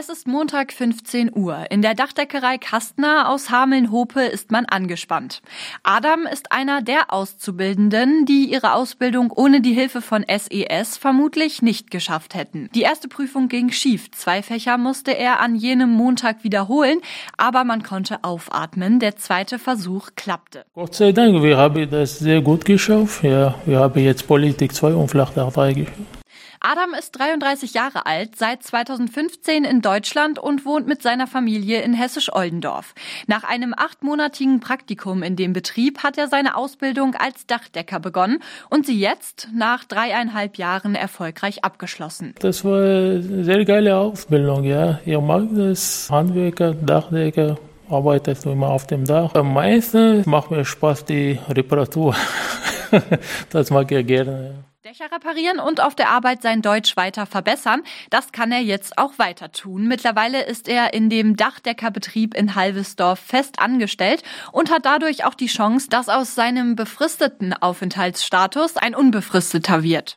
Es ist Montag 15 Uhr. In der Dachdeckerei Kastner aus Hameln-Hope ist man angespannt. Adam ist einer der Auszubildenden, die ihre Ausbildung ohne die Hilfe von SES e vermutlich nicht geschafft hätten. Die erste Prüfung ging schief. Zwei Fächer musste er an jenem Montag wiederholen, aber man konnte aufatmen. Der zweite Versuch klappte. Gott sei Dank, wir haben das sehr gut geschafft. Ja, wir haben jetzt Politik 2 und Flachdach 3 geschafft. Adam ist 33 Jahre alt, seit 2015 in Deutschland und wohnt mit seiner Familie in Hessisch-Oldendorf. Nach einem achtmonatigen Praktikum in dem Betrieb hat er seine Ausbildung als Dachdecker begonnen und sie jetzt nach dreieinhalb Jahren erfolgreich abgeschlossen. Das war eine sehr geile Ausbildung, ja. Ich mag das Handwerker, Dachdecker, arbeitest du immer auf dem Dach. Am meisten macht mir Spaß die Reparatur. das mag ich gerne. Dächer reparieren und auf der Arbeit sein Deutsch weiter verbessern. Das kann er jetzt auch weiter tun. Mittlerweile ist er in dem Dachdeckerbetrieb in Halvesdorf fest angestellt und hat dadurch auch die Chance, dass aus seinem befristeten Aufenthaltsstatus ein unbefristeter wird.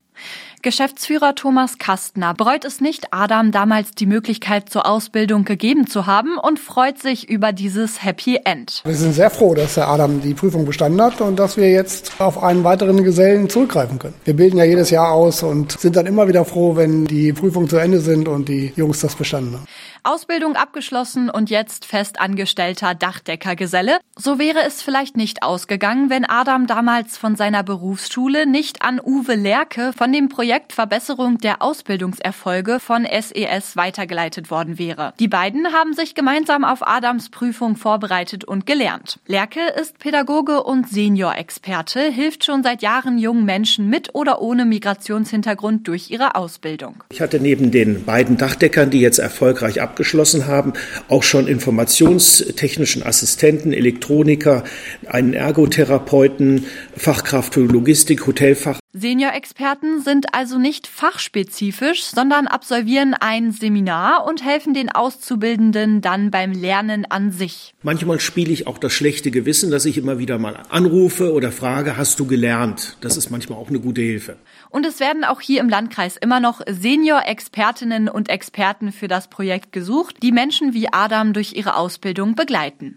Geschäftsführer Thomas Kastner bereut es nicht, Adam damals die Möglichkeit zur Ausbildung gegeben zu haben und freut sich über dieses Happy End. Wir sind sehr froh, dass der Adam die Prüfung bestanden hat und dass wir jetzt auf einen weiteren Gesellen zurückgreifen können. Wir bilden ja jedes Jahr aus und sind dann immer wieder froh, wenn die Prüfungen zu Ende sind und die Jungs das bestanden haben. Ausbildung abgeschlossen und jetzt fest angestellter Dachdeckergeselle. So wäre es vielleicht nicht ausgegangen, wenn Adam damals von seiner Berufsschule nicht an Uwe Lerke von dem Projekt Verbesserung der Ausbildungserfolge von SES e weitergeleitet worden wäre. Die beiden haben sich gemeinsam auf Adams Prüfung vorbereitet und gelernt. Lerke ist Pädagoge und Senior-Experte, hilft schon seit Jahren jungen Menschen mit oder ohne Migrationshintergrund durch ihre Ausbildung. Ich hatte neben den beiden Dachdeckern, die jetzt erfolgreich ab abgeschlossen haben, auch schon informationstechnischen Assistenten, Elektroniker, einen Ergotherapeuten, Fachkraft für Logistik, Hotelfach. Senior-Experten sind also nicht fachspezifisch, sondern absolvieren ein Seminar und helfen den Auszubildenden dann beim Lernen an sich. Manchmal spiele ich auch das schlechte Gewissen, dass ich immer wieder mal anrufe oder frage, hast du gelernt? Das ist manchmal auch eine gute Hilfe. Und es werden auch hier im Landkreis immer noch Senior-Expertinnen und Experten für das Projekt gesucht, die Menschen wie Adam durch ihre Ausbildung begleiten.